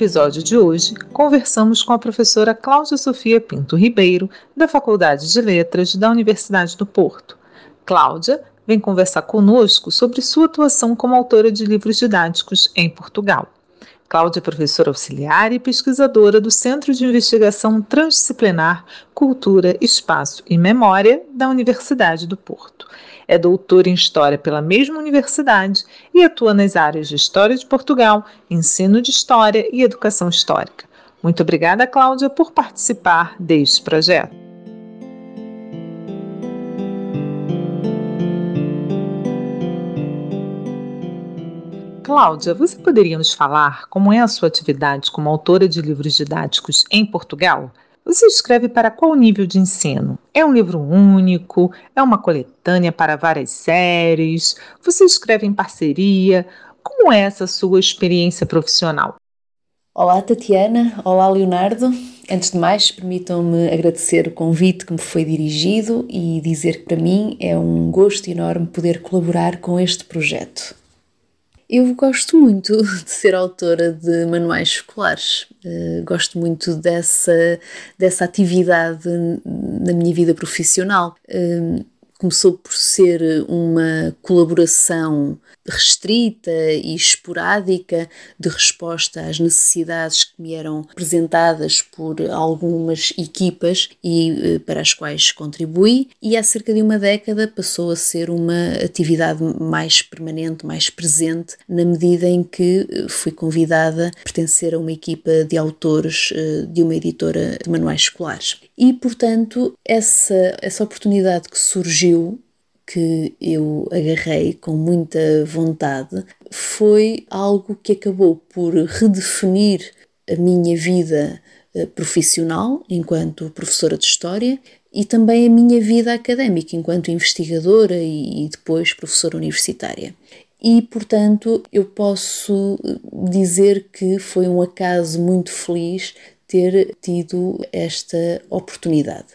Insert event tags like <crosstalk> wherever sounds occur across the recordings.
Episódio de hoje, conversamos com a professora Cláudia Sofia Pinto Ribeiro, da Faculdade de Letras da Universidade do Porto. Cláudia vem conversar conosco sobre sua atuação como autora de livros didáticos em Portugal. Cláudia é professora auxiliar e pesquisadora do Centro de Investigação Transdisciplinar Cultura, Espaço e Memória da Universidade do Porto. É doutora em História pela mesma universidade e atua nas áreas de História de Portugal, Ensino de História e Educação Histórica. Muito obrigada, Cláudia, por participar deste projeto. Cláudia, você poderia nos falar como é a sua atividade como autora de livros didáticos em Portugal? Você escreve para qual nível de ensino? É um livro único? É uma coletânea para várias séries? Você escreve em parceria? Como é essa sua experiência profissional? Olá, Tatiana. Olá, Leonardo. Antes de mais, permitam-me agradecer o convite que me foi dirigido e dizer que para mim é um gosto enorme poder colaborar com este projeto. Eu gosto muito <laughs> de ser autora de manuais escolares. Uh, gosto muito dessa, dessa atividade na minha vida profissional. Uh, começou por ser uma colaboração restrita e esporádica de resposta às necessidades que me eram apresentadas por algumas equipas e eh, para as quais contribuí, e há cerca de uma década passou a ser uma atividade mais permanente, mais presente, na medida em que eh, fui convidada a pertencer a uma equipa de autores eh, de uma editora de manuais escolares. E, portanto, essa, essa oportunidade que surgiu que eu agarrei com muita vontade foi algo que acabou por redefinir a minha vida eh, profissional enquanto professora de História e também a minha vida académica enquanto investigadora e depois professora universitária. E, portanto, eu posso dizer que foi um acaso muito feliz ter tido esta oportunidade.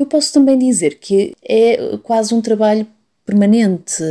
Eu posso também dizer que é quase um trabalho permanente,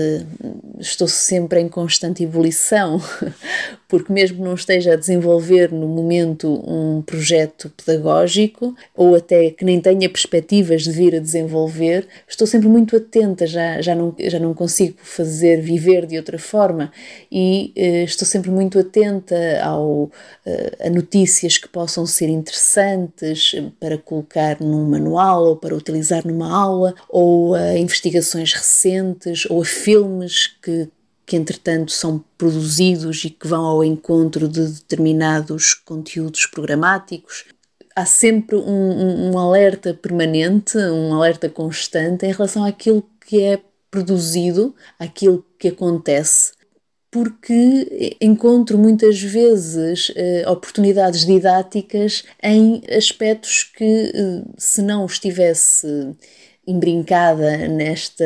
estou sempre em constante ebulição, <laughs> porque mesmo não esteja a desenvolver no momento um projeto pedagógico ou até que nem tenha perspectivas de vir a desenvolver, estou sempre muito atenta, já, já, não, já não consigo fazer viver de outra forma. E eh, estou sempre muito atenta ao, eh, a notícias que possam ser interessantes para colocar num manual ou para utilizar numa aula ou a investigações recentes ou a filmes que que entretanto são produzidos e que vão ao encontro de determinados conteúdos programáticos. Há sempre um, um, um alerta permanente, um alerta constante em relação àquilo que é produzido, àquilo que acontece porque encontro muitas vezes eh, oportunidades didáticas em aspectos que, eh, se não estivesse embrincada nesta,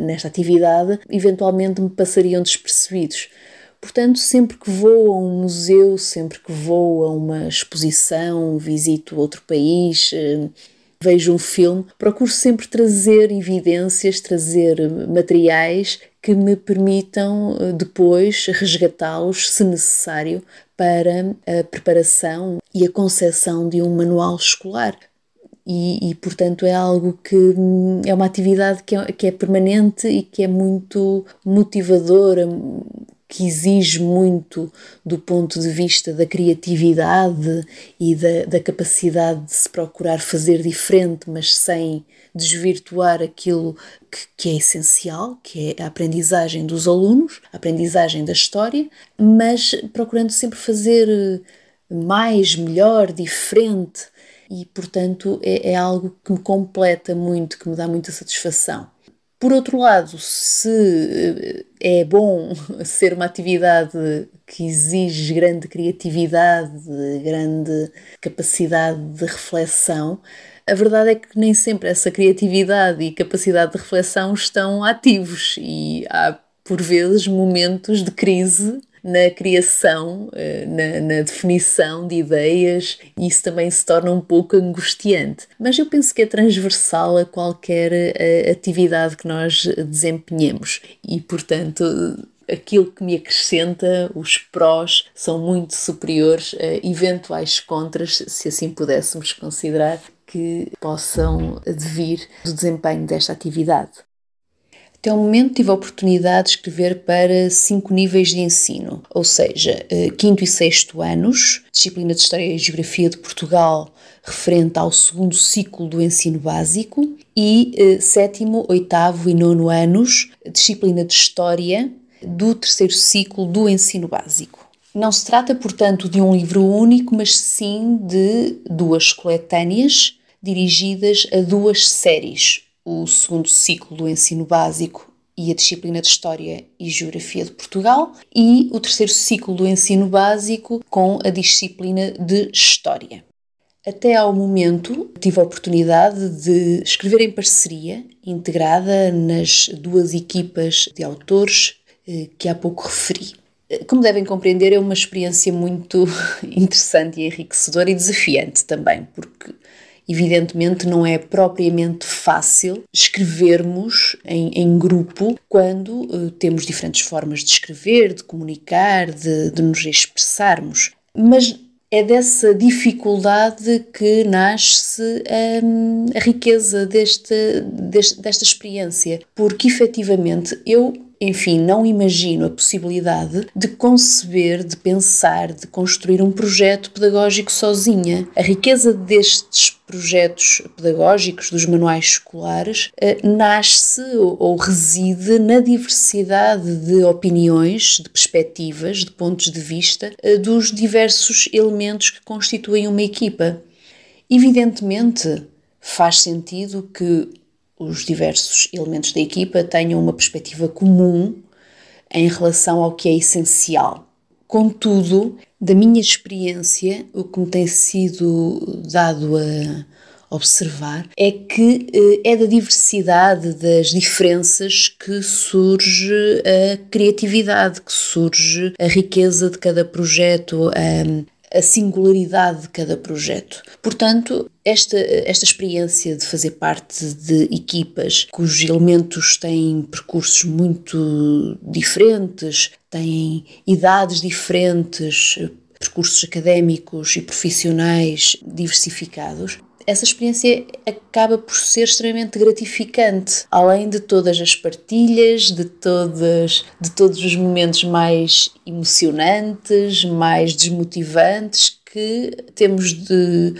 nesta atividade, eventualmente me passariam despercebidos. Portanto, sempre que vou a um museu, sempre que vou a uma exposição, visito outro país, eh, vejo um filme, procuro sempre trazer evidências, trazer materiais que me permitam eh, depois resgatá-los, se necessário, para a preparação e a concepção de um manual escolar e, e, portanto é algo que é uma atividade que é, que é permanente e que é muito motivadora, que exige muito do ponto de vista da criatividade e da, da capacidade de se procurar fazer diferente, mas sem desvirtuar aquilo que, que, é essencial, que é a aprendizagem dos alunos, a aprendizagem da história, mas procurando sempre fazer mais, melhor, diferente. E, portanto, é, é algo que me completa muito, que me dá muita satisfação. Por outro lado, se eh, é bom <laughs> ser uma atividade que exige grande criatividade, grande capacidade de reflexão, a verdade é que nem sempre essa criatividade e capacidade de reflexão estão ativos e há por vezes momentos de crise na criação, eh, na, na, definição de ideias, isso também se torna um pouco angustiante. Mas eu penso que é transversal a qualquer eh, atividade que nós desempenhemos e, portanto, aquilo que me acrescenta, os prós, são muito superiores a eventuais contras, se assim pudéssemos considerar, que possam advir do desempenho desta atividade. Até o momento tive a oportunidade de escrever para cinco níveis de ensino, ou seja, eh, quinto e sexto anos, disciplina de História e Geografia de Portugal, referente ao segundo ciclo do ensino básico, e eh, sétimo, oitavo e nono anos, disciplina de História do terceiro ciclo do ensino básico. Não se trata, portanto, de um livro único, mas sim de duas coletâneas dirigidas a duas séries, o segundo ciclo do ensino básico e a disciplina de História e Geografia de Portugal, e o terceiro ciclo do ensino básico com a disciplina de História. Até ao momento tive a oportunidade de escrever em parceria, integrada nas duas equipas de autores eh, que há pouco referi. Eh, como devem compreender, é uma experiência muito <laughs> interessante e enriquecedora e desafiante também, porque Evidentemente, não é propriamente fácil escrevermos em, em grupo quando uh, temos diferentes formas de escrever, de comunicar, de, de nos expressarmos. Mas é dessa dificuldade que nasce um, a riqueza deste, deste, desta experiência, porque efetivamente eu enfim, não imagino a possibilidade de conceber, de pensar, de construir um projeto pedagógico sozinha. A riqueza destes projetos pedagógicos, dos manuais escolares, eh, nasce ou reside na diversidade de opiniões, de perspectivas, de pontos de vista eh, dos diversos elementos que constituem uma equipa. Evidentemente, faz sentido que os diversos elementos da equipa tenham uma perspectiva comum em relação ao que é essencial. Contudo, da minha experiência, o que me tem sido dado a observar é que eh, é da diversidade, das diferenças que surge a criatividade, que surge a riqueza de cada projeto, a, a singularidade de cada projeto. Portanto, esta, esta experiência de fazer parte de equipas cujos elementos têm percursos muito diferentes, têm idades diferentes, percursos académicos e profissionais diversificados, essa experiência acaba por ser extremamente gratificante, além de todas as partilhas, de, de todos os momentos mais emocionantes, mais desmotivantes que temos de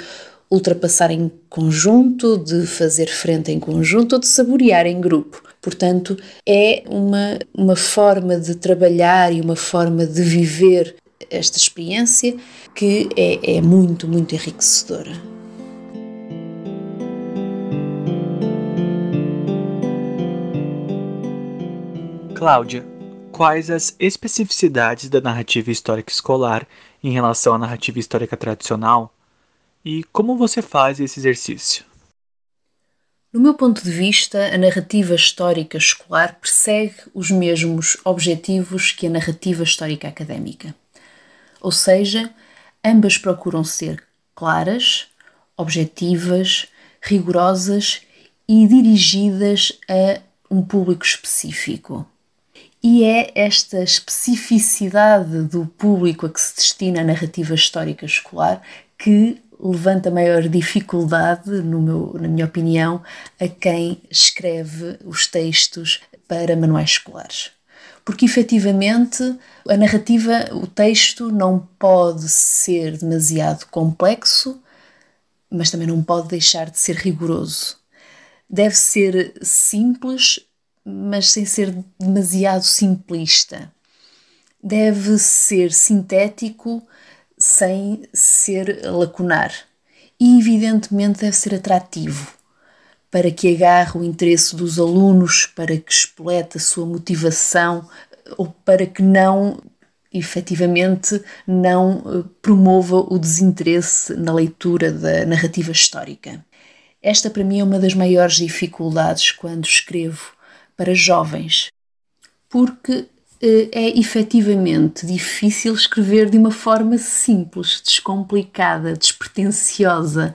ultrapassar em conjunto, de fazer frente em conjunto ou de saborear em grupo. Portanto, é uma, uma forma de trabalhar e uma forma de viver esta experiência que é, é muito, muito enriquecedora. Cláudia, quais as especificidades da narrativa histórica escolar em relação à narrativa histórica tradicional e como você faz esse exercício? No meu ponto de vista, a narrativa histórica escolar persegue os mesmos objetivos que a narrativa histórica académica. Ou seja, ambas procuram ser claras, objetivas, rigorosas e dirigidas a um público específico. E é esta especificidade do público a que se destina a narrativa histórica escolar que levanta maior dificuldade, meu, na minha opinião, a quem escreve os textos para manuais escolares. porque efetivamente a narrativa, o texto não pode ser demasiado complexo, mas também não pode deixar de ser rigoroso. Deve ser simples, mas sem ser demasiado simplista. Deve ser sintético, sem ser lacunar. E, evidentemente, deve ser atrativo para que agarre o interesse dos alunos, para que espolete a sua motivação ou para que não efetivamente não eh, promova o desinteresse na leitura da narrativa histórica. Esta para mim é uma das maiores dificuldades quando escrevo para jovens, porque eh, é efetivamente difícil escrever de uma forma simples, descomplicada, despretensiosa,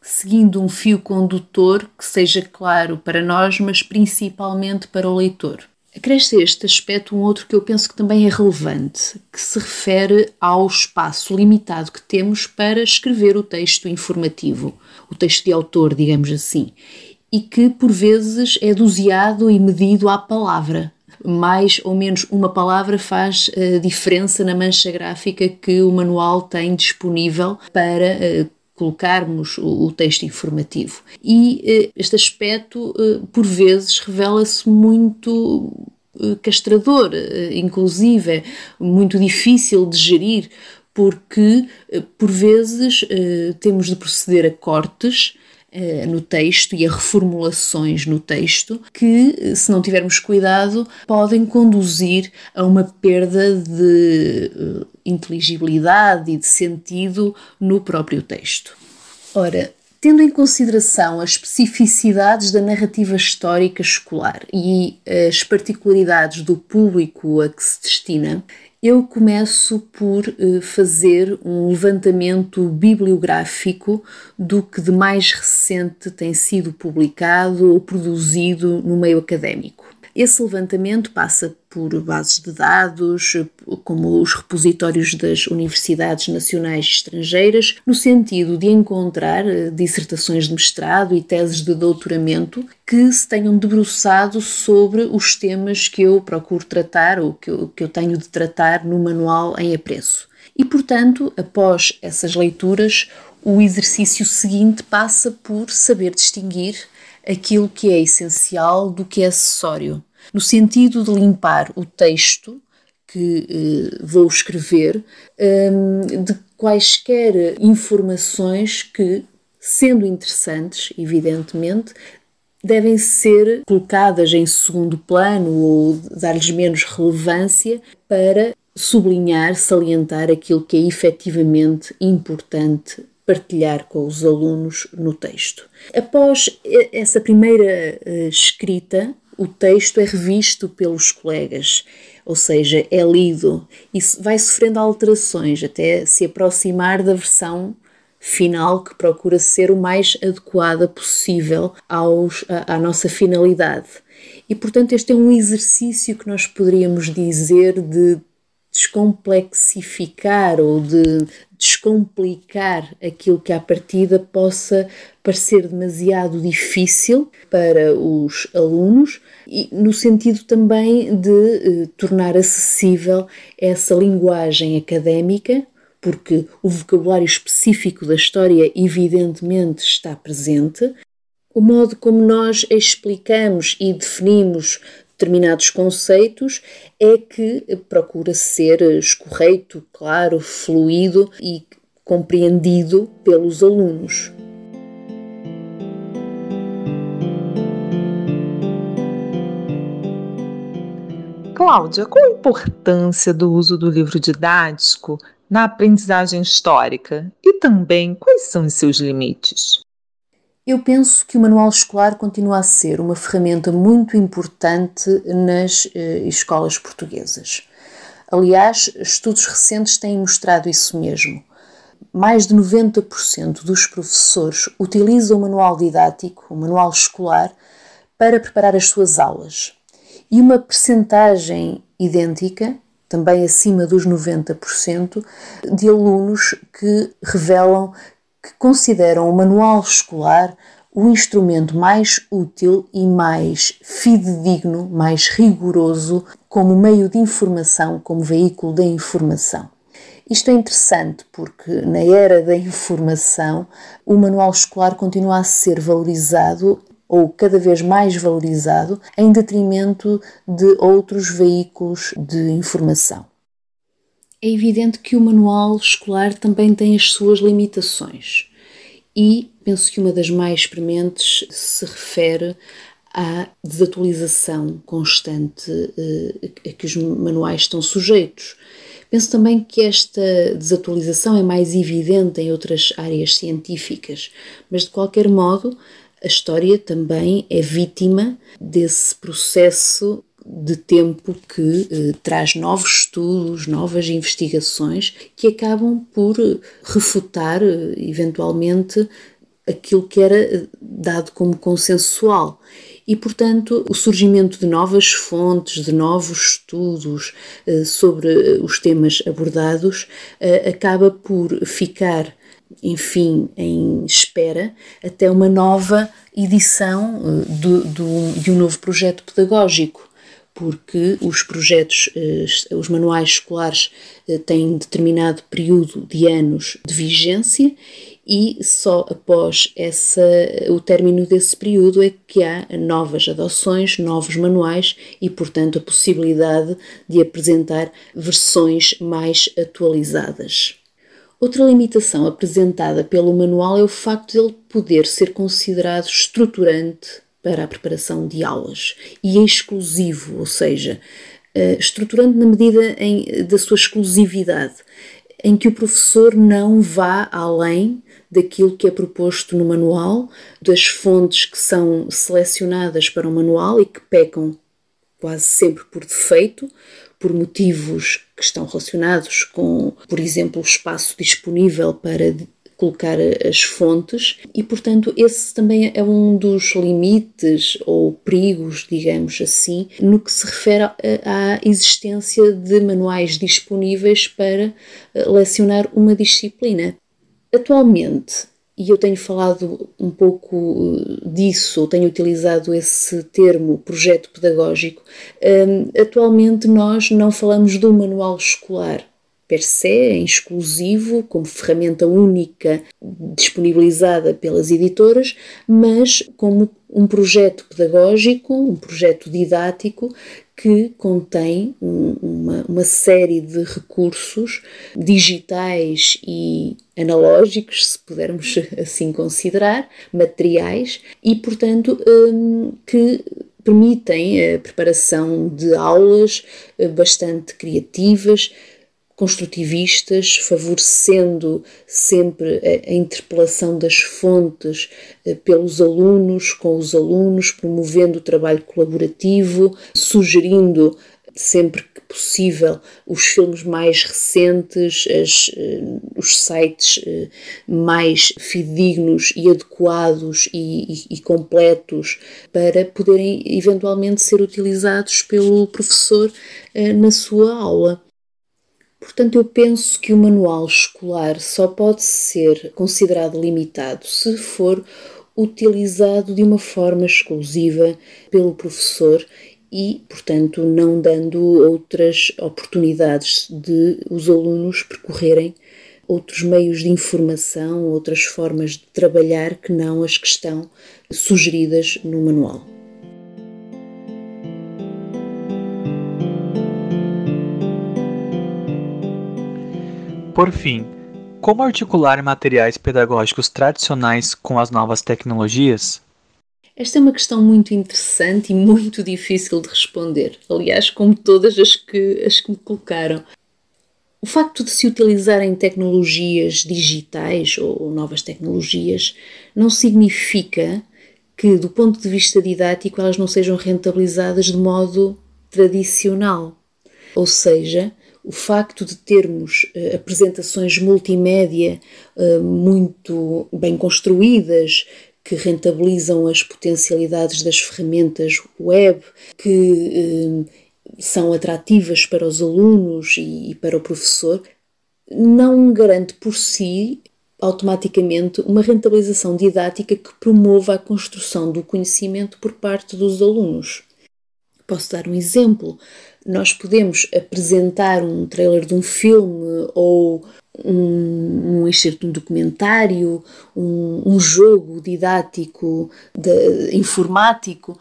seguindo um fio condutor que seja claro para nós, mas principalmente para o leitor. Acresce a este aspecto um outro que eu penso que também é relevante, que se refere ao espaço limitado que temos para escrever o texto informativo, o texto de autor, digamos assim, e que por vezes é doseado e medido à palavra. Mais ou menos uma palavra faz a diferença na mancha gráfica que o manual tem disponível para eh, colocarmos o, texto informativo. E eh, este aspecto, eh, por vezes, revela-se muito eh, castrador, inclusive muito difícil de gerir, porque por vezes temos de proceder a cortes no texto e a reformulações no texto que, se não tivermos cuidado, podem conduzir a uma perda de inteligibilidade e de sentido no próprio texto. Ora, tendo em consideração as especificidades da narrativa histórica escolar e as particularidades do público a que se destina, eu começo por eh, fazer um levantamento bibliográfico do que de mais recente tem sido publicado ou produzido no meio académico. Esse levantamento passa por bases de dados, como os repositórios das universidades nacionais e estrangeiras, no sentido de encontrar eh, dissertações de mestrado e teses de doutoramento que se tenham debruçado sobre os temas que eu procuro tratar ou que eu, que eu tenho de tratar no manual em apreço. E, portanto, após essas leituras, o exercício seguinte passa por saber distinguir aquilo que é essencial do que é acessório, no sentido de limpar o texto que eh, vou escrever eh, de quaisquer informações que, sendo interessantes, evidentemente, devem ser colocadas em segundo plano ou dar-lhes menos relevância para sublinhar, salientar aquilo que é efetivamente importante partilhar com os alunos no texto. Após essa primeira uh, escrita, o texto é revisto pelos colegas, ou seja, é lido e vai sofrendo alterações até se aproximar da versão final que procura ser o mais adequada possível aos, à, à nossa finalidade. E portanto, este é um exercício que nós poderíamos dizer de descomplexificar ou de descomplicar aquilo que à partida possa parecer demasiado difícil para os alunos e no sentido também de eh, tornar acessível essa linguagem académica porque o vocabulário específico da história evidentemente está presente, o modo como nós explicamos e definimos determinados conceitos é que procura ser escorreito, claro, fluido e compreendido pelos alunos. Cláudia, qual a importância do uso do livro didático na aprendizagem histórica e também quais são os seus limites? Eu penso que o manual escolar continua a ser uma ferramenta muito importante nas eh, escolas portuguesas. Aliás, estudos recentes têm mostrado isso mesmo. Mais de 90% dos professores utilizam o manual didático, o manual escolar, para preparar as suas aulas. E uma percentagem idêntica, também acima dos 90%, de alunos que revelam que consideram o manual escolar o instrumento mais útil e mais fidedigno, mais rigoroso como meio de informação, como veículo da informação. Isto é interessante porque, na era da informação, o manual escolar continua a ser valorizado ou cada vez mais valorizado em detrimento de outros veículos de informação. É evidente que o manual escolar também tem as suas limitações e penso que uma das mais prementes se refere à desatualização constante eh, a que os manuais estão sujeitos. Penso também que esta desatualização é mais evidente em outras áreas científicas, mas de qualquer modo a história também é vítima desse processo de tempo que eh, traz novos estudos, novas investigações que acabam por refutar eh, eventualmente aquilo que era eh, dado como consensual. E, portanto, o surgimento de novas fontes, de novos estudos eh, sobre eh, os temas abordados, acaba por ficar, enfim, em espera até uma nova edição de, de, de um novo projeto pedagógico porque os projetos, os manuais escolares têm determinado período de anos de vigência e só após essa, o término desse período é que há novas adoções, novos manuais e, portanto, a possibilidade de apresentar versões mais atualizadas. Outra limitação apresentada pelo manual é o facto de ele poder ser considerado estruturante para a preparação de aulas. E é exclusivo, ou seja, eh, estruturante na medida em, da sua exclusividade, em que o professor não vá além daquilo que é proposto no manual, das fontes que são selecionadas para o manual e que pecam quase sempre por defeito, por motivos que estão relacionados com, por exemplo, o espaço disponível para colocar as fontes e, portanto, esse também é um dos limites ou perigos, digamos assim, no que se refere à existência de manuais disponíveis para eh, lecionar uma disciplina. Atualmente, e eu tenho falado um pouco eh, disso, tenho utilizado esse termo projeto pedagógico. Atualmente nós não falamos do manual escolar per se, em exclusivo, como ferramenta única disponibilizada pelas editoras, mas como um projeto pedagógico, um projeto didático que contém uma, uma série de recursos digitais e analógicos, se pudermos <laughs> assim considerar, materiais, e portanto hum, que permitem a preparação de aulas eh, bastante criativas, construtivistas, favorecendo sempre a, interpelação das fontes eh, pelos alunos, com os alunos, promovendo o trabalho colaborativo, sugerindo sempre que possível os filmes mais recentes, as, eh, os sites eh, mais fidedignos e adequados e, e, e, completos para poderem eventualmente ser utilizados pelo professor na sua aula. Portanto, eu penso que o manual escolar só pode ser considerado limitado se for utilizado de uma forma exclusiva pelo professor e, portanto, não dando outras oportunidades de os alunos percorrerem outros meios de informação, outras formas de trabalhar que não as que estão sugeridas no manual. Por fim, como articular materiais pedagógicos tradicionais com as novas tecnologias? Esta é uma questão muito interessante e muito difícil de responder, aliás, como todas as que, as que me colocaram. O facto de se utilizarem tecnologias digitais ou novas tecnologias não significa que, do ponto de vista didático, elas não sejam rentabilizadas de modo tradicional. Ou seja, o facto de termos uh, apresentações multimédia uh, muito bem construídas, que rentabilizam as potencialidades das ferramentas web, que uh, são atrativas para os alunos e, e para o professor, não garante por si automaticamente uma rentabilização didática que promova a construção do conhecimento por parte dos alunos. Posso dar um exemplo. Nós podemos apresentar um trailer de um filme ou um, um excerto de um documentário, um, um jogo didático de, informático.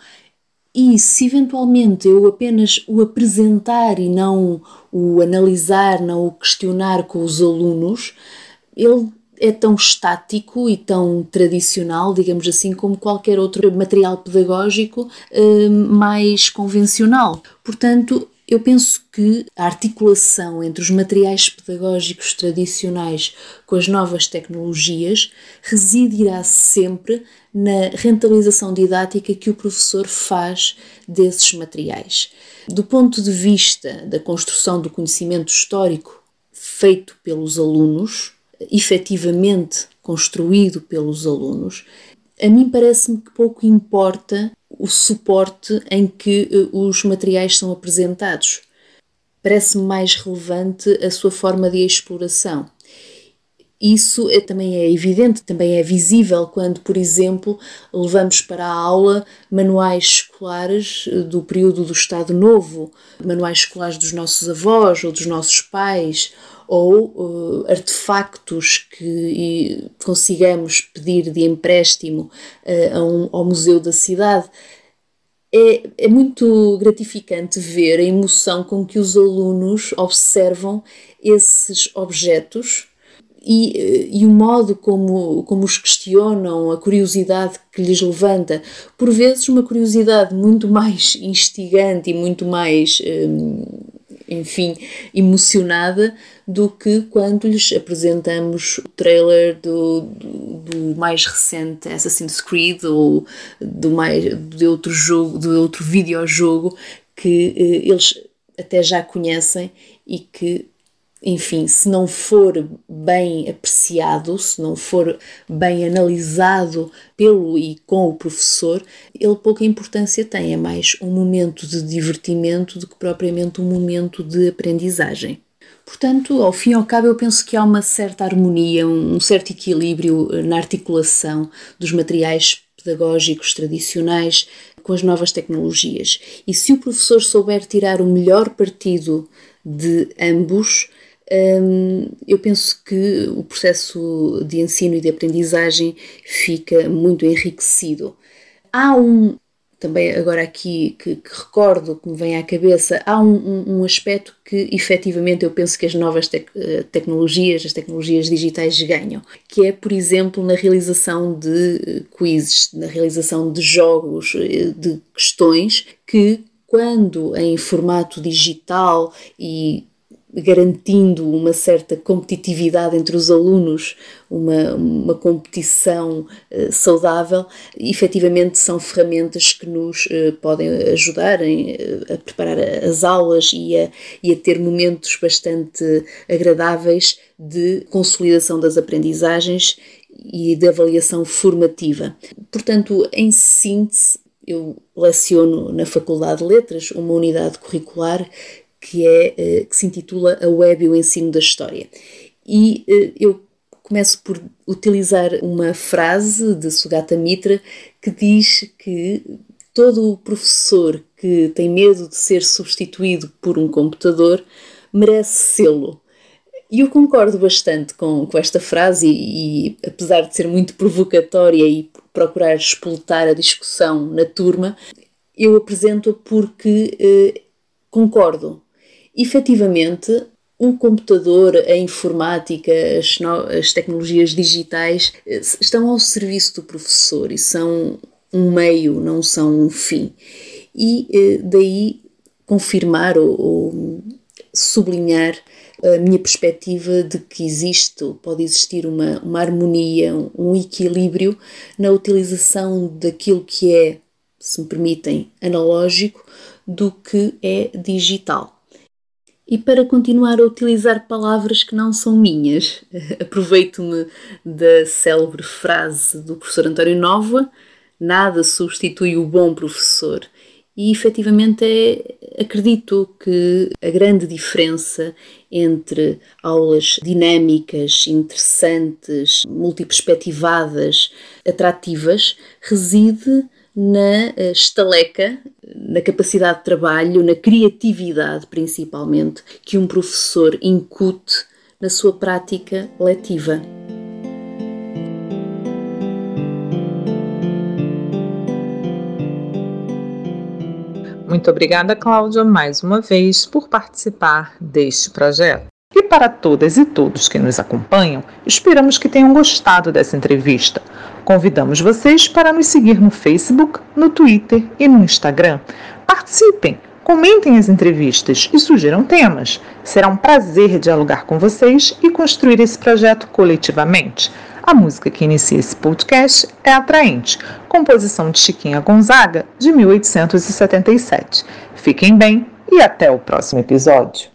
E se eventualmente eu apenas o apresentar e não o analisar, não o questionar com os alunos, ele é tão estático e tão tradicional, digamos assim, como qualquer outro material pedagógico eh, mais convencional. Portanto, eu penso que a articulação entre os materiais pedagógicos tradicionais com as novas tecnologias residirá sempre na rentabilização didática que o professor faz desses materiais. Do ponto de vista da construção do conhecimento histórico feito pelos alunos, efetivamente construído pelos alunos, a mim parece-me que pouco importa o suporte em que eh, os materiais são apresentados. Parece-me mais relevante a sua forma de exploração. Isso é, também é evidente, também é visível quando, por exemplo, levamos para a aula manuais escolares eh, do período do Estado Novo, manuais escolares dos nossos avós ou dos nossos pais, ou uh, artefactos que consigamos pedir de empréstimo uh, um, ao museu da cidade. É, é muito gratificante ver a emoção com que os alunos observam esses objetos e, eh, e, o modo como, como os questionam, a curiosidade que lhes levanta, por vezes uma curiosidade muito mais instigante e muito mais, hum, enfim, emocionada do que quando lhes apresentamos o trailer do, do, do, mais recente Assassin's Creed ou do mais, de outro jogo, de outro videojogo que eh, eles até já conhecem e que enfim, se não for bem apreciado, se não for bem analisado pelo e com o professor, ele pouca importância tem. É mais um momento de divertimento do que propriamente um momento de aprendizagem. Portanto, ao fim e ao cabo, eu penso que há uma certa harmonia, um certo equilíbrio eh, na articulação dos materiais pedagógicos tradicionais com as novas tecnologias. E se o professor souber tirar o melhor partido de ambos, eu penso que o processo de ensino e de aprendizagem fica muito enriquecido. Há um também agora aqui que, que, recordo, que me vem à cabeça, há um, um, um, aspecto que efetivamente eu penso que as novas tec eh, tecnologias, as tecnologias digitais ganham, que é, por exemplo, na realização de eh, quizzes, na realização de jogos, eh, de questões que quando em formato digital e garantindo uma certa competitividade entre os alunos, uma, uma competição uh, saudável, efetivamente são ferramentas que nos uh, podem ajudar em, uh, a preparar as aulas e a, e a ter momentos bastante agradáveis de consolidação das aprendizagens e de avaliação formativa. Portanto, em síntese, eu leciono na Faculdade de Letras uma unidade curricular que, é, eh, que se intitula A Web e o Ensino da História. E eh, eu começo por utilizar uma frase de Sugata Mitra que diz que todo professor que tem medo de ser substituído por um computador merece sê-lo. E eu concordo bastante com, com esta frase, e, e, apesar de ser muito provocatória e procurar explotar a discussão na turma, eu apresento-a porque eh, concordo efetivamente, o computador, a informática, as, as tecnologias digitais eh, estão ao serviço do professor e são um meio, não são um fim. E eh, daí confirmar ou, ou sublinhar a minha perspectiva de que existe, pode existir uma, uma harmonia, um equilíbrio na utilização daquilo que é, se me permitem, analógico do que é digital. E para continuar a utilizar palavras que não são minhas, <laughs> aproveito-me da célebre frase do professor António Nova: nada substitui o bom professor. E efetivamente é Acredito que a grande diferença entre aulas dinâmicas, interessantes, multiperspectivadas, atrativas, reside na eh, estaleca, na capacidade de trabalho, na criatividade principalmente, que um professor incute na sua prática letiva. Muito obrigada, Cláudia, mais uma vez por participar deste projeto. E para todas e todos que nos acompanham, esperamos que tenham gostado dessa entrevista. Convidamos vocês para nos seguir no Facebook, no Twitter e no Instagram. Participem, comentem as entrevistas e sugiram temas. Será um prazer dialogar com vocês e construir esse projeto coletivamente. A música que inicia esse podcast é Atraente, composição de Chiquinha Gonzaga, de 1877. Fiquem bem e até o próximo episódio.